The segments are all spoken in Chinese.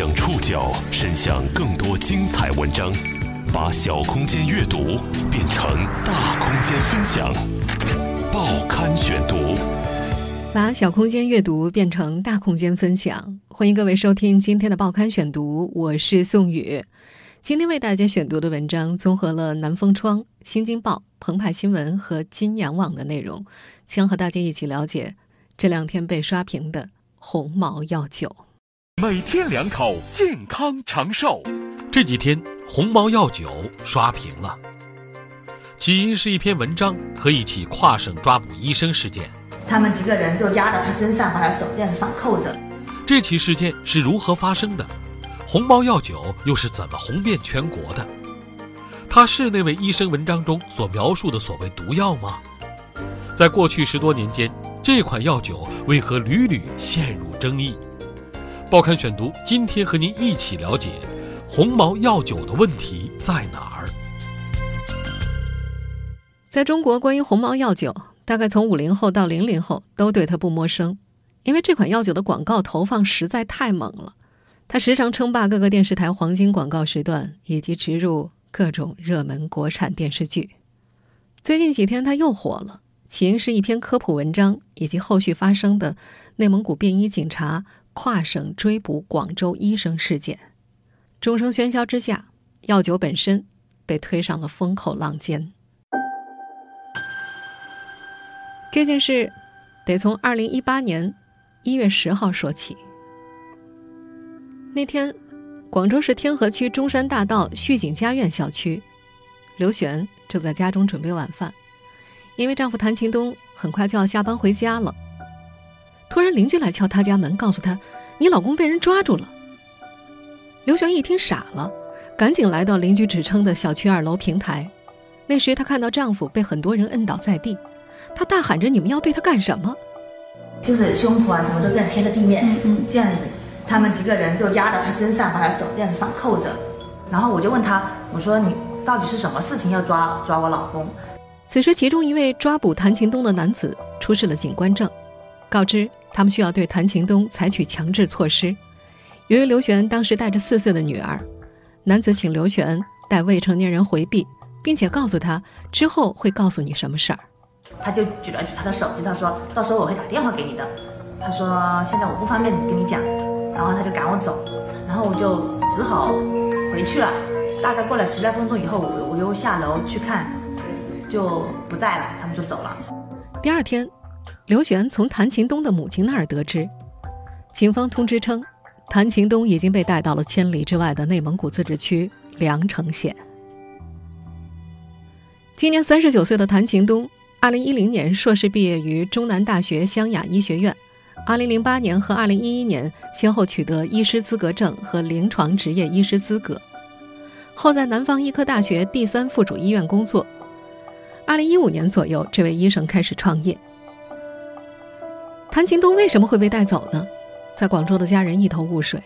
将触角伸向更多精彩文章，把小空间阅读变成大空间分享。报刊选读，把小空间阅读变成大空间分享。欢迎各位收听今天的报刊选读，我是宋宇。今天为大家选读的文章综合了南风窗、新京报、澎湃新闻和金阳网的内容，将和大家一起了解这两天被刷屏的红毛药酒。每天两口，健康长寿。这几天鸿茅药酒刷屏了，起因是一篇文章和一起跨省抓捕医生事件。他们几个人就压到他身上，把他手这样反扣着。这起事件是如何发生的？鸿茅药酒又是怎么红遍全国的？它是那位医生文章中所描述的所谓毒药吗？在过去十多年间，这款药酒为何屡屡陷入争议？报刊选读，今天和您一起了解红毛药酒的问题在哪儿。在中国，关于红毛药酒，大概从五零后到零零后都对它不陌生，因为这款药酒的广告投放实在太猛了，它时常称霸各个电视台黄金广告时段，以及植入各种热门国产电视剧。最近几天，它又火了，起因是一篇科普文章以及后续发生的内蒙古便衣警察。跨省追捕广州医生事件，众生喧嚣之下，药酒本身被推上了风口浪尖。这件事得从二零一八年一月十号说起。那天，广州市天河区中山大道旭景家苑小区，刘璇正在家中准备晚饭，因为丈夫谭勤东很快就要下班回家了。突然，邻居来敲他家门，告诉他：“你老公被人抓住了。”刘璇一听傻了，赶紧来到邻居指称的小区二楼平台。那时，她看到丈夫被很多人摁倒在地，她大喊着：“你们要对他干什么？”就是胸脯啊，什么都这样贴着地面，嗯嗯，这样子，他们几个人就压到他身上，把他手这样子反扣着。然后我就问他：“我说你到底是什么事情要抓抓我老公？”此时，其中一位抓捕谭勤东的男子出示了警官证，告知。他们需要对谭勤东采取强制措施。由于刘璇当时带着四岁的女儿，男子请刘璇带未成年人回避，并且告诉他之后会告诉你什么事儿。他就举了举他的手机，他说到时候我会打电话给你的。他说现在我不方便跟你讲，然后他就赶我走，然后我就只好回去了。大概过了十来分钟以后，我我又下楼去看，就不在了，他们就走了。第二天。刘璇从谭秦东的母亲那儿得知，警方通知称，谭秦东已经被带到了千里之外的内蒙古自治区凉城县。今年三十九岁的谭秦东，二零一零年硕士毕业于中南大学湘雅医学院，二零零八年和二零一一年先后取得医师资格证和临床执业医师资格，后在南方医科大学第三附属医院工作。二零一五年左右，这位医生开始创业。谭琴东为什么会被带走呢？在广州的家人一头雾水。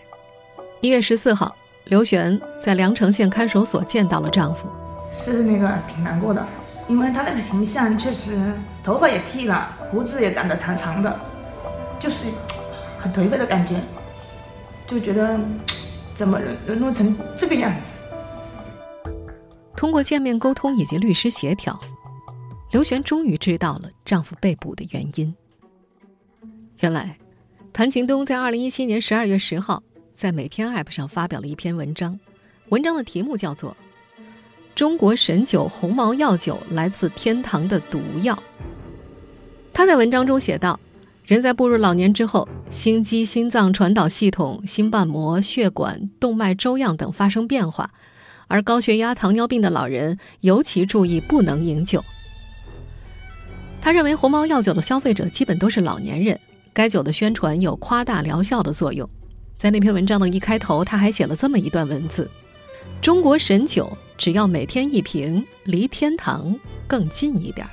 一月十四号，刘璇在凉城县看守所见到了丈夫，是那个挺难过的，因为他那个形象确实，头发也剃了，胡子也长得长长的，就是很颓废的感觉，就觉得怎么沦沦落成这个样子。通过见面沟通以及律师协调，刘璇终于知道了丈夫被捕的原因。原来，谭勤东在二零一七年十二月十号在美篇 App 上发表了一篇文章，文章的题目叫做《中国神酒红毛药酒来自天堂的毒药》。他在文章中写道：“人在步入老年之后，心肌、心脏传导系统、心瓣膜、血管、动脉粥样等发生变化，而高血压、糖尿病的老人尤其注意不能饮酒。”他认为红毛药酒的消费者基本都是老年人。该酒的宣传有夸大疗效的作用，在那篇文章的一开头，他还写了这么一段文字：“中国神酒，只要每天一瓶，离天堂更近一点儿。”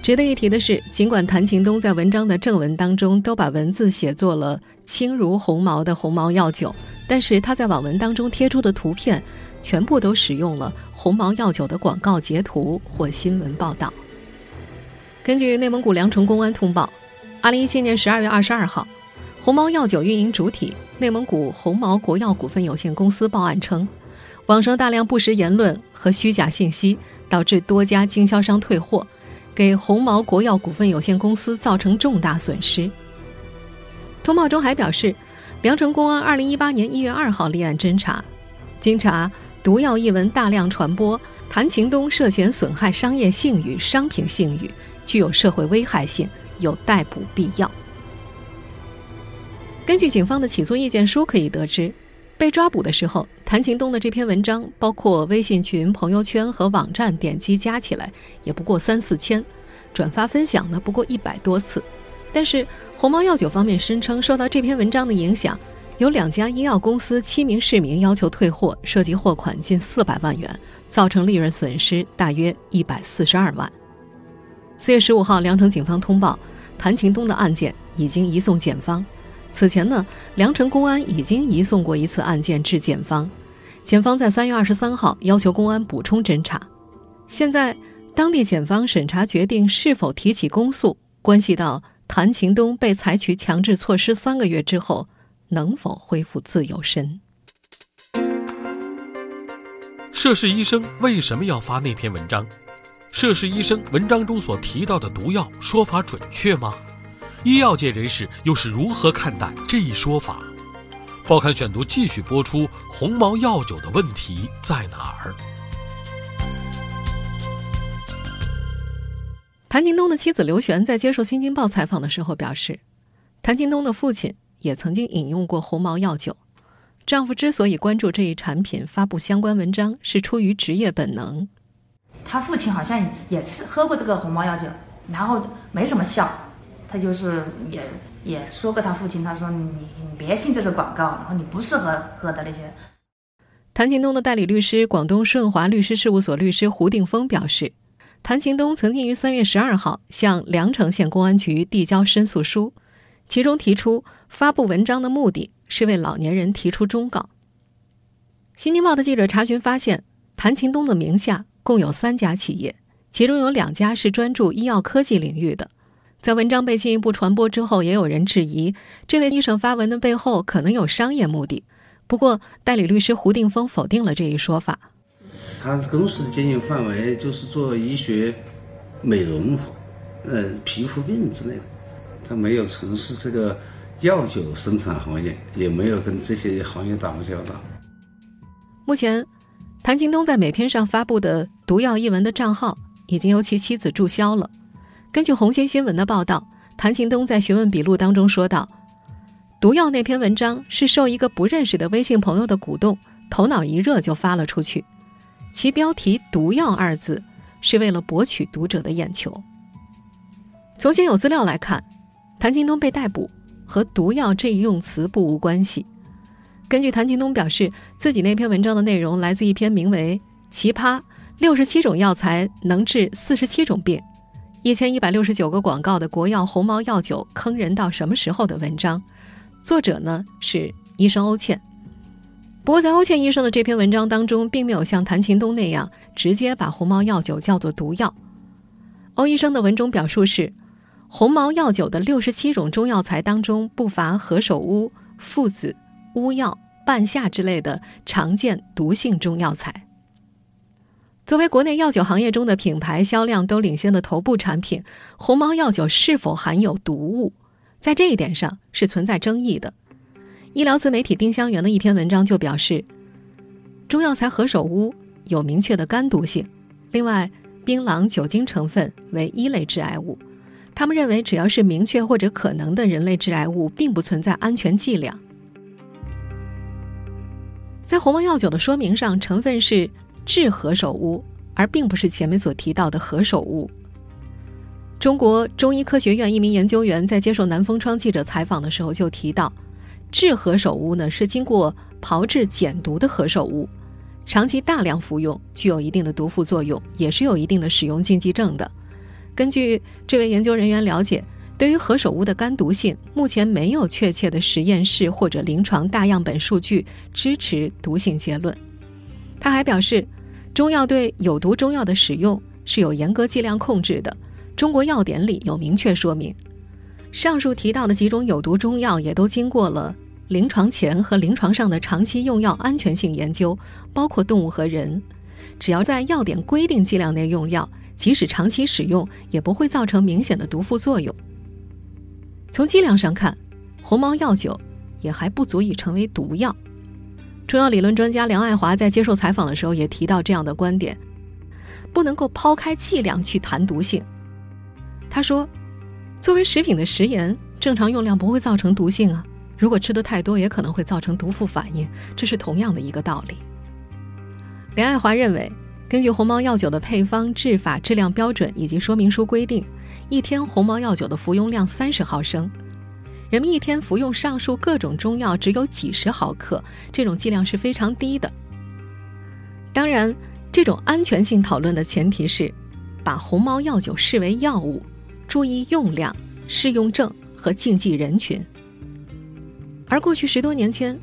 值得一提的是，尽管谭勤东在文章的正文当中都把文字写作了轻如鸿毛的鸿毛药酒，但是他在网文当中贴出的图片，全部都使用了鸿毛药酒的广告截图或新闻报道。根据内蒙古凉城公安通报。二零一七年十二月二十二号，鸿茅药酒运营主体内蒙古鸿茅国药股份有限公司报案称，网上大量不实言论和虚假信息，导致多家经销商退货，给鸿茅国药股份有限公司造成重大损失。通报中还表示，聊城公安二零一八年一月二号立案侦查，经查毒药一文大量传播，谭秦东涉嫌损害商业信誉、商品信誉，具有社会危害性，有逮捕必要。根据警方的起诉意见书可以得知，被抓捕的时候，谭秦东的这篇文章，包括微信群、朋友圈和网站点击加起来也不过三四千，转发分享呢不过一百多次。但是鸿茅药酒方面声称，受到这篇文章的影响，有两家医药公司、七名市民要求退货，涉及货款近四百万元，造成利润损失大约一百四十二万。四月十五号，凉城警方通报，谭秦东的案件已经移送检方。此前呢，凉城公安已经移送过一次案件至检方，检方在三月二十三号要求公安补充侦查。现在，当地检方审查决定是否提起公诉，关系到。谭秦东被采取强制措施三个月之后，能否恢复自由身？涉事医生为什么要发那篇文章？涉事医生文章中所提到的毒药说法准确吗？医药界人士又是如何看待这一说法？报刊选读继续播出：鸿茅药酒的问题在哪儿？谭勤东的妻子刘璇在接受《新京报》采访的时候表示，谭勤东的父亲也曾经饮用过鸿茅药酒。丈夫之所以关注这一产品，发布相关文章，是出于职业本能。他父亲好像也吃喝过这个鸿茅药酒，然后没什么效，他就是也也说过他父亲，他说你你别信这个广告，然后你不适合喝的那些。谭勤东的代理律师、广东顺华律师事务所律师胡定峰表示。谭勤东曾经于三月十二号向凉城县公安局递交申诉书，其中提出发布文章的目的是为老年人提出忠告。新京报的记者查询发现，谭勤东的名下共有三家企业，其中有两家是专注医药科技领域的。在文章被进一步传播之后，也有人质疑这位医生发文的背后可能有商业目的。不过，代理律师胡定峰否定了这一说法。他公司的经营范围就是做医学、美容、呃皮肤病之类的，他没有从事这个药酒生产行业，也没有跟这些行业打过交道。目前，谭京东在美篇上发布的“毒药一文”的账号已经由其妻子注销了。根据红星新闻的报道，谭勤东在询问笔录当中说道：“毒药那篇文章是受一个不认识的微信朋友的鼓动，头脑一热就发了出去。”其标题“毒药”二字，是为了博取读者的眼球。从现有资料来看，谭勤东被逮捕和“毒药”这一用词不无关系。根据谭勤东表示，自己那篇文章的内容来自一篇名为《奇葩六十七种药材能治四十七种病，一千一百六十九个广告的国药鸿茅药酒坑人到什么时候》的文章，作者呢是医生欧倩。不过，在欧倩医生的这篇文章当中，并没有像谭勤东那样直接把鸿茅药酒叫做毒药。欧医生的文中表述是：鸿茅药酒的六十七种中药材当中，不乏何首乌、附子、乌药、半夏之类的常见毒性中药材。作为国内药酒行业中的品牌销量都领先的头部产品，鸿茅药酒是否含有毒物，在这一点上是存在争议的。医疗自媒体丁香园的一篇文章就表示，中药材何首乌有明确的肝毒性，另外，槟榔酒精成分为一类致癌物。他们认为，只要是明确或者可能的人类致癌物，并不存在安全剂量。在鸿茅药酒的说明上，成分是制何首乌，而并不是前面所提到的何首乌。中国中医科学院一名研究员在接受南风窗记者采访的时候就提到。制何首乌呢，是经过炮制减毒的何首乌，长期大量服用具有一定的毒副作用，也是有一定的使用禁忌症的。根据这位研究人员了解，对于何首乌的肝毒性，目前没有确切的实验室或者临床大样本数据支持毒性结论。他还表示，中药对有毒中药的使用是有严格剂量控制的，中国药典里有明确说明。上述提到的几种有毒中药也都经过了临床前和临床上的长期用药安全性研究，包括动物和人。只要在药典规定剂量内用药，即使长期使用，也不会造成明显的毒副作用。从剂量上看，红毛药酒也还不足以成为毒药。中药理论专家梁爱华在接受采访的时候也提到这样的观点：不能够抛开剂量去谈毒性。他说。作为食品的食盐，正常用量不会造成毒性啊。如果吃的太多，也可能会造成毒副反应，这是同样的一个道理。梁爱华认为，根据红毛药酒的配方、制法、质量标准以及说明书规定，一天红毛药酒的服用量三十毫升。人们一天服用上述各种中药只有几十毫克，这种剂量是非常低的。当然，这种安全性讨论的前提是，把红毛药酒视为药物。注意用量、适用症和禁忌人群。而过去十多年间，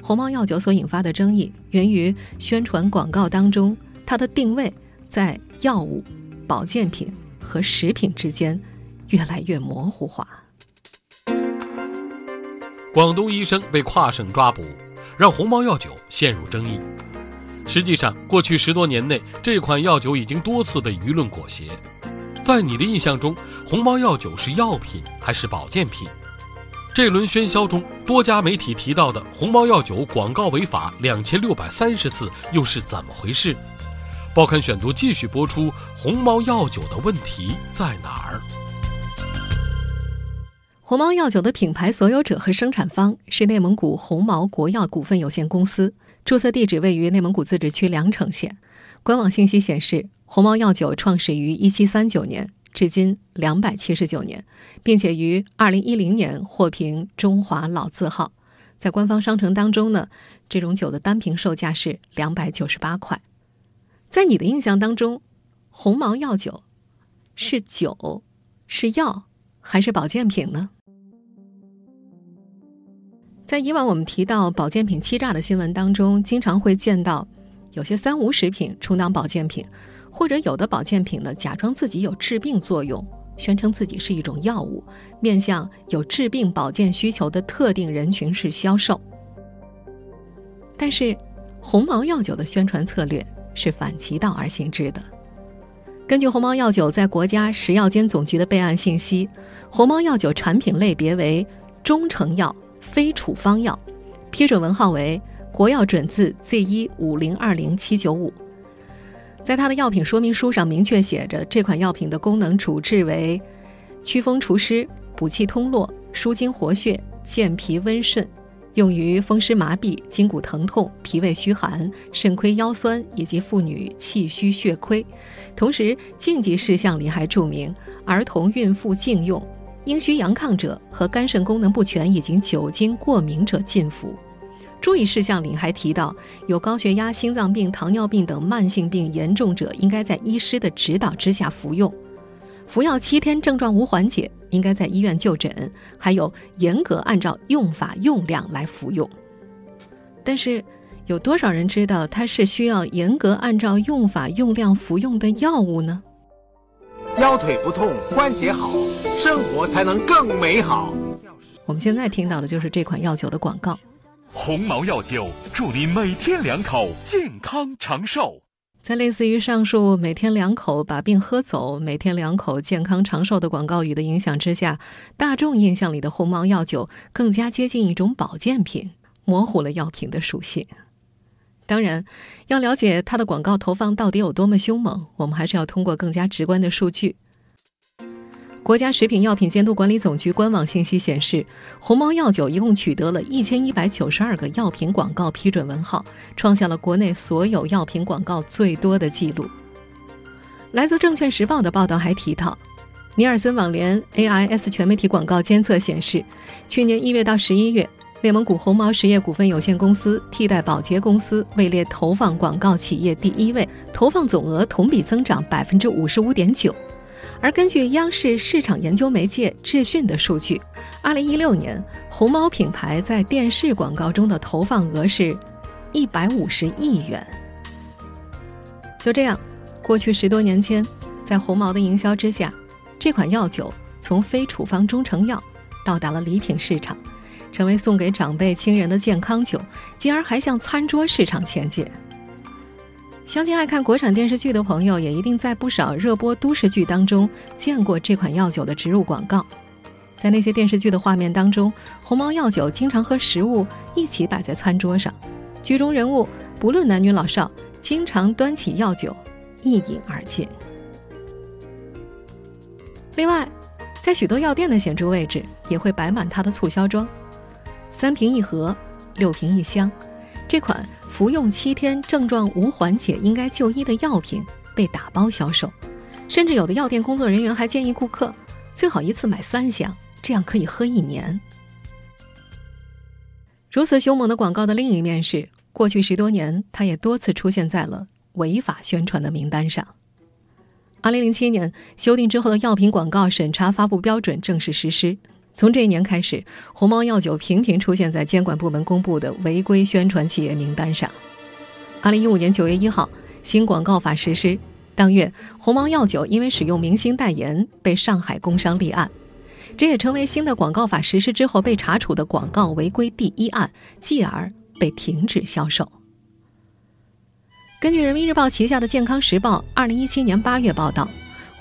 红毛药酒所引发的争议，源于宣传广告当中它的定位在药物、保健品和食品之间越来越模糊化。广东医生被跨省抓捕，让红毛药酒陷入争议。实际上，过去十多年内，这款药酒已经多次被舆论裹挟。在你的印象中，红毛药酒是药品还是保健品？这轮喧嚣中，多家媒体提到的红毛药酒广告违法两千六百三十次，又是怎么回事？报刊选读继续播出：红毛药酒的问题在哪儿？鸿茅药酒的品牌所有者和生产方是内蒙古鸿茅国药股份有限公司，注册地址位于内蒙古自治区凉城县。官网信息显示。鸿茅药酒创始于一七三九年，至今两百七十九年，并且于二零一零年获评中华老字号。在官方商城当中呢，这种酒的单瓶售价是两百九十八块。在你的印象当中，鸿茅药酒是酒、是药还是保健品呢？在以往我们提到保健品欺诈的新闻当中，经常会见到有些三无食品充当保健品。或者有的保健品呢，假装自己有治病作用，宣称自己是一种药物，面向有治病保健需求的特定人群是销售。但是，鸿茅药酒的宣传策略是反其道而行之的。根据鸿茅药酒在国家食药监总局的备案信息，鸿茅药酒产品类别为中成药，非处方药，批准文号为国药准字 Z 一五零二零七九五。在它的药品说明书上明确写着，这款药品的功能主治为祛风除湿、补气通络、舒筋活血、健脾温肾，用于风湿麻痹、筋骨疼痛、脾胃虚寒、肾亏腰酸以及妇女气虚血亏。同时，禁忌事项里还注明：儿童、孕妇禁用，阴虚阳亢者和肝肾功能不全以及酒精过敏者禁服。注意事项里还提到，有高血压、心脏病、糖尿病等慢性病严重者，应该在医师的指导之下服用。服药七天症状无缓解，应该在医院就诊。还有严格按照用法用量来服用。但是，有多少人知道它是需要严格按照用法用量服用的药物呢？腰腿不痛，关节好，生活才能更美好。我们现在听到的就是这款药酒的广告。红毛药酒，祝您每天两口，健康长寿。在类似于上述“每天两口把病喝走，每天两口健康长寿”的广告语的影响之下，大众印象里的鸿茅药酒更加接近一种保健品，模糊了药品的属性。当然，要了解它的广告投放到底有多么凶猛，我们还是要通过更加直观的数据。国家食品药品监督管理总局官网信息显示，鸿茅药酒一共取得了一千一百九十二个药品广告批准文号，创下了国内所有药品广告最多的记录。来自《证券时报》的报道还提到，尼尔森网联 AIS 全媒体广告监测显示，去年一月到十一月，内蒙古鸿茅实业股份有限公司替代宝洁公司位列投放广告企业第一位，投放总额同比增长百分之五十五点九。而根据央视市场研究媒介智讯的数据，二零一六年红毛品牌在电视广告中的投放额是，一百五十亿元。就这样，过去十多年间，在红毛的营销之下，这款药酒从非处方中成药到达了礼品市场，成为送给长辈亲人的健康酒，进而还向餐桌市场前进。相信爱看国产电视剧的朋友，也一定在不少热播都市剧当中见过这款药酒的植入广告。在那些电视剧的画面当中，鸿茅药酒经常和食物一起摆在餐桌上，剧中人物不论男女老少，经常端起药酒一饮而尽。另外，在许多药店的显著位置也会摆满它的促销装，三瓶一盒，六瓶一箱。这款服用七天症状无缓解应该就医的药品被打包销售，甚至有的药店工作人员还建议顾客最好一次买三箱，这样可以喝一年。如此凶猛的广告的另一面是，过去十多年，它也多次出现在了违法宣传的名单上。二零零七年修订之后的药品广告审查发布标准正式实施。从这一年开始，鸿茅药酒频频出现在监管部门公布的违规宣传企业名单上。二零一五年九月一号，新广告法实施当月，鸿茅药酒因为使用明星代言被上海工商立案，这也成为新的广告法实施之后被查处的广告违规第一案，继而被停止销售。根据人民日报旗下的健康时报二零一七年八月报道。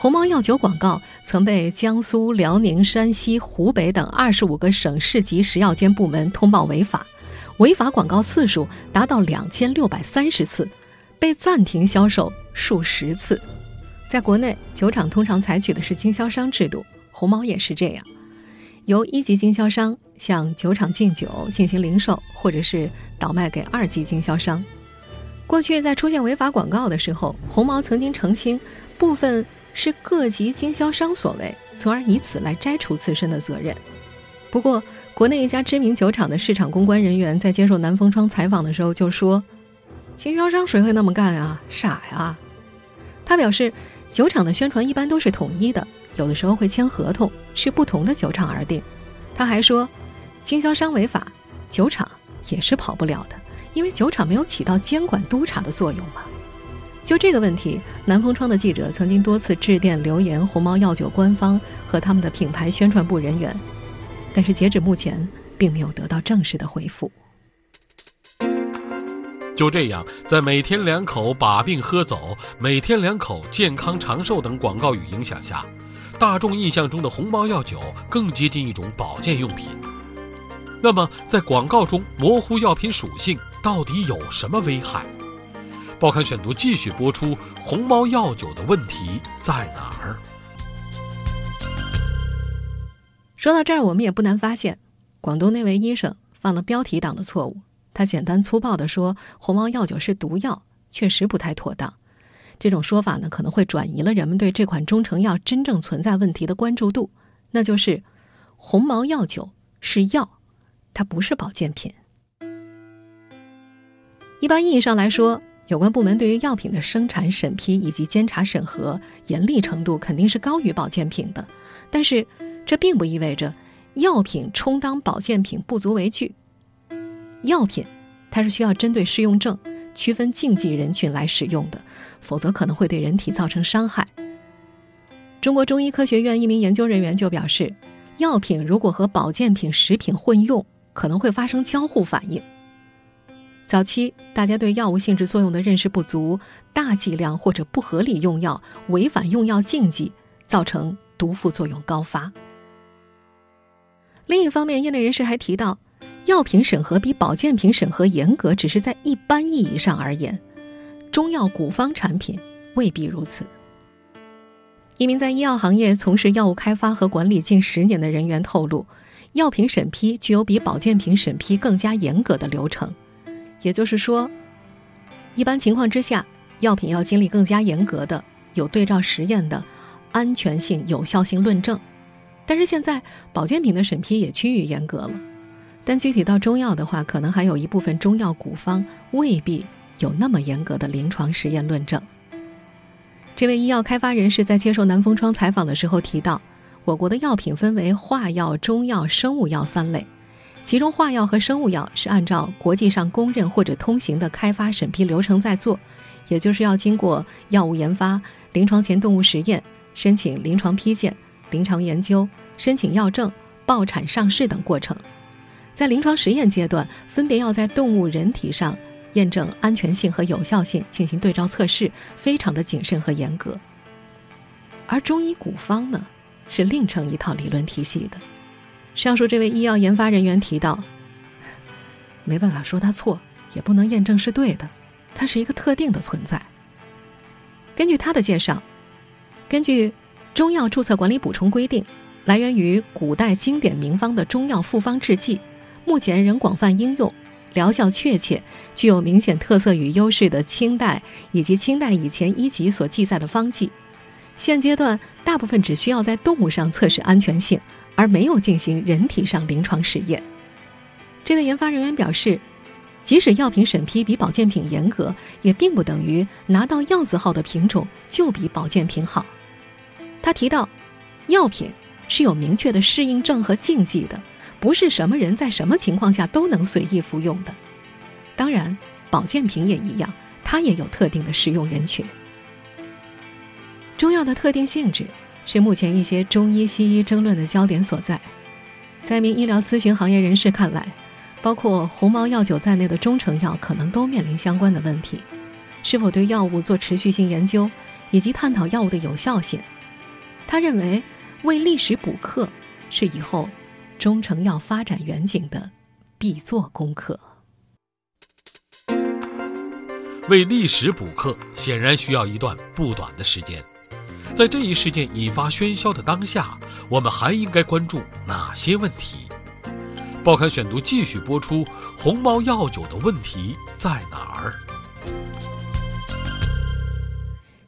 红毛药酒广告曾被江苏、辽宁、山西、湖北等二十五个省市级食药监部门通报违法，违法广告次数达到两千六百三十次，被暂停销售数十次。在国内，酒厂通常采取的是经销商制度，红毛也是这样，由一级经销商向酒厂进酒进行零售，或者是倒卖给二级经销商。过去在出现违法广告的时候，红毛曾经澄清部分。是各级经销商所为，从而以此来摘除自身的责任。不过，国内一家知名酒厂的市场公关人员在接受南风窗采访的时候就说：“经销商谁会那么干啊？傻呀！”他表示，酒厂的宣传一般都是统一的，有的时候会签合同，是不同的酒厂而定。他还说，经销商违法，酒厂也是跑不了的，因为酒厂没有起到监管督查的作用嘛。就这个问题，南风窗的记者曾经多次致电留言红毛药酒官方和他们的品牌宣传部人员，但是截止目前，并没有得到正式的回复。就这样，在“每天两口把病喝走”“每天两口健康长寿”等广告语影响下，大众印象中的红毛药酒更接近一种保健用品。那么，在广告中模糊药品属性，到底有什么危害？报刊选读继续播出：红毛药酒的问题在哪儿？说到这儿，我们也不难发现，广东那位医生犯了标题党的错误。他简单粗暴地说红毛药酒是毒药，确实不太妥当。这种说法呢，可能会转移了人们对这款中成药真正存在问题的关注度，那就是红毛药酒是药，它不是保健品。一般意义上来说。有关部门对于药品的生产、审批以及监察审核严厉程度肯定是高于保健品的，但是这并不意味着药品充当保健品不足为惧。药品它是需要针对适用症、区分禁忌人群来使用的，否则可能会对人体造成伤害。中国中医科学院一名研究人员就表示，药品如果和保健品、食品混用，可能会发生交互反应。早期大家对药物性质作用的认识不足，大剂量或者不合理用药，违反用药禁忌，造成毒副作用高发。另一方面，业内人士还提到，药品审核比保健品审核严格，只是在一般意义上而言，中药古方产品未必如此。一名在医药行业从事药物开发和管理近十年的人员透露，药品审批具有比保健品审批更加严格的流程。也就是说，一般情况之下，药品要经历更加严格的有对照实验的安全性、有效性论证。但是现在保健品的审批也趋于严格了。但具体到中药的话，可能还有一部分中药古方未必有那么严格的临床实验论证。这位医药开发人士在接受南风窗采访的时候提到，我国的药品分为化药、中药、生物药三类。其中，化药和生物药是按照国际上公认或者通行的开发审批流程在做，也就是要经过药物研发、临床前动物实验、申请临床批件、临床研究、申请药证、报产、上市等过程，在临床实验阶段，分别要在动物、人体上验证安全性和有效性，进行对照测试，非常的谨慎和严格。而中医古方呢，是另成一套理论体系的。上述这位医药研发人员提到，没办法说他错，也不能验证是对的，它是一个特定的存在。根据他的介绍，根据《中药注册管理补充规定》，来源于古代经典名方的中药复方制剂，目前仍广泛应用，疗效确切，具有明显特色与优势的清代以及清代以前一级所记载的方剂，现阶段大部分只需要在动物上测试安全性，而没有进行人体上临床实验。这位研发人员表示。即使药品审批比保健品严格，也并不等于拿到药字号的品种就比保健品好。他提到，药品是有明确的适应症和禁忌的，不是什么人在什么情况下都能随意服用的。当然，保健品也一样，它也有特定的适用人群。中药的特定性质是目前一些中医西医争论的焦点所在。在一名医疗咨询行业人士看来。包括鸿茅药酒在内的中成药可能都面临相关的问题，是否对药物做持续性研究，以及探讨药物的有效性？他认为，为历史补课是以后中成药发展远景的必做功课。为历史补课显然需要一段不短的时间，在这一事件引发喧嚣的当下，我们还应该关注哪些问题？报刊选读继续播出：鸿茅药酒的问题在哪儿？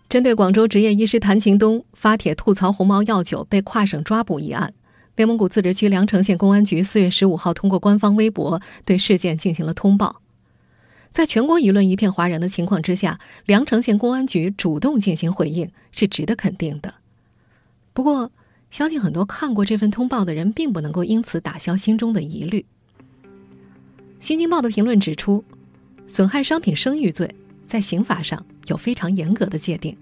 针对广州执业医师谭勤东发帖吐槽鸿茅药酒被跨省抓捕一案，内蒙古自治区凉城县公安局四月十五号通过官方微博对事件进行了通报。在全国舆论一片哗然的情况之下，凉城县公安局主动进行回应是值得肯定的。不过，相信很多看过这份通报的人，并不能够因此打消心中的疑虑。《新京报》的评论指出，损害商品声誉罪在刑法上有非常严格的界定。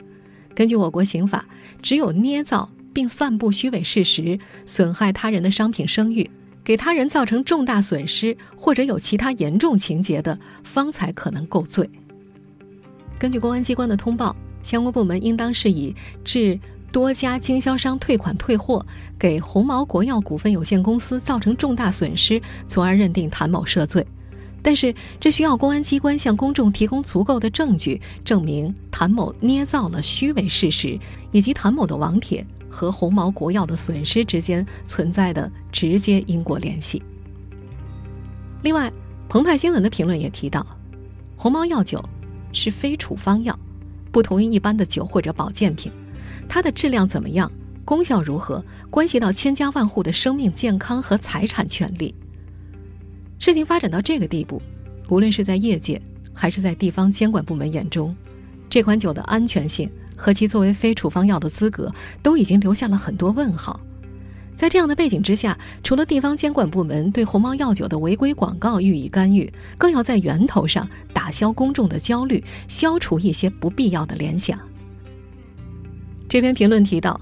根据我国刑法，只有捏造并散布虚伪事实，损害他人的商品声誉，给他人造成重大损失，或者有其他严重情节的，方才可能构罪。根据公安机关的通报，相关部门应当是以致。多家经销商退款退货，给鸿茅国药股份有限公司造成重大损失，从而认定谭某涉罪。但是，这需要公安机关向公众提供足够的证据，证明谭某捏造了虚伪事实，以及谭某的网帖和鸿茅国药的损失之间存在的直接因果联系。另外，澎湃新闻的评论也提到，鸿茅药酒是非处方药，不同于一般的酒或者保健品。它的质量怎么样，功效如何，关系到千家万户的生命健康和财产权利。事情发展到这个地步，无论是在业界还是在地方监管部门眼中，这款酒的安全性和其作为非处方药的资格都已经留下了很多问号。在这样的背景之下，除了地方监管部门对鸿茅药酒的违规广告予以干预，更要在源头上打消公众的焦虑，消除一些不必要的联想。这篇评论提到，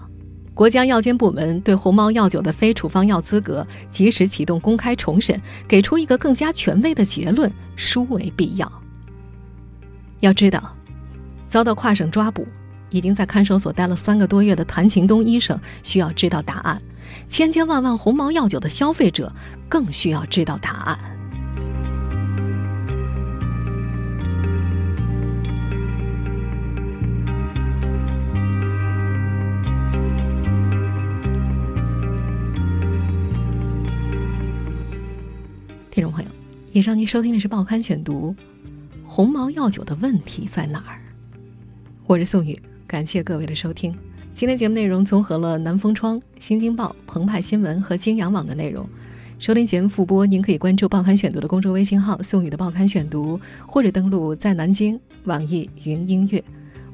国家药监部门对鸿茅药酒的非处方药资格及时启动公开重审，给出一个更加权威的结论，殊为必要。要知道，遭到跨省抓捕，已经在看守所待了三个多月的谭勤东医生需要知道答案，千千万万鸿茅药酒的消费者更需要知道答案。听众朋友，以上您收听的是《报刊选读》，鸿茅药酒的问题在哪儿？我是宋宇，感谢各位的收听。今天节目内容综合了南风窗、新京报、澎湃新闻和金阳网的内容。收听节目复播，您可以关注《报刊选读》的公众微信号“宋宇的报刊选读”，或者登录在南京网易云音乐。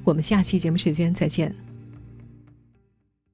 我们下期节目时间再见。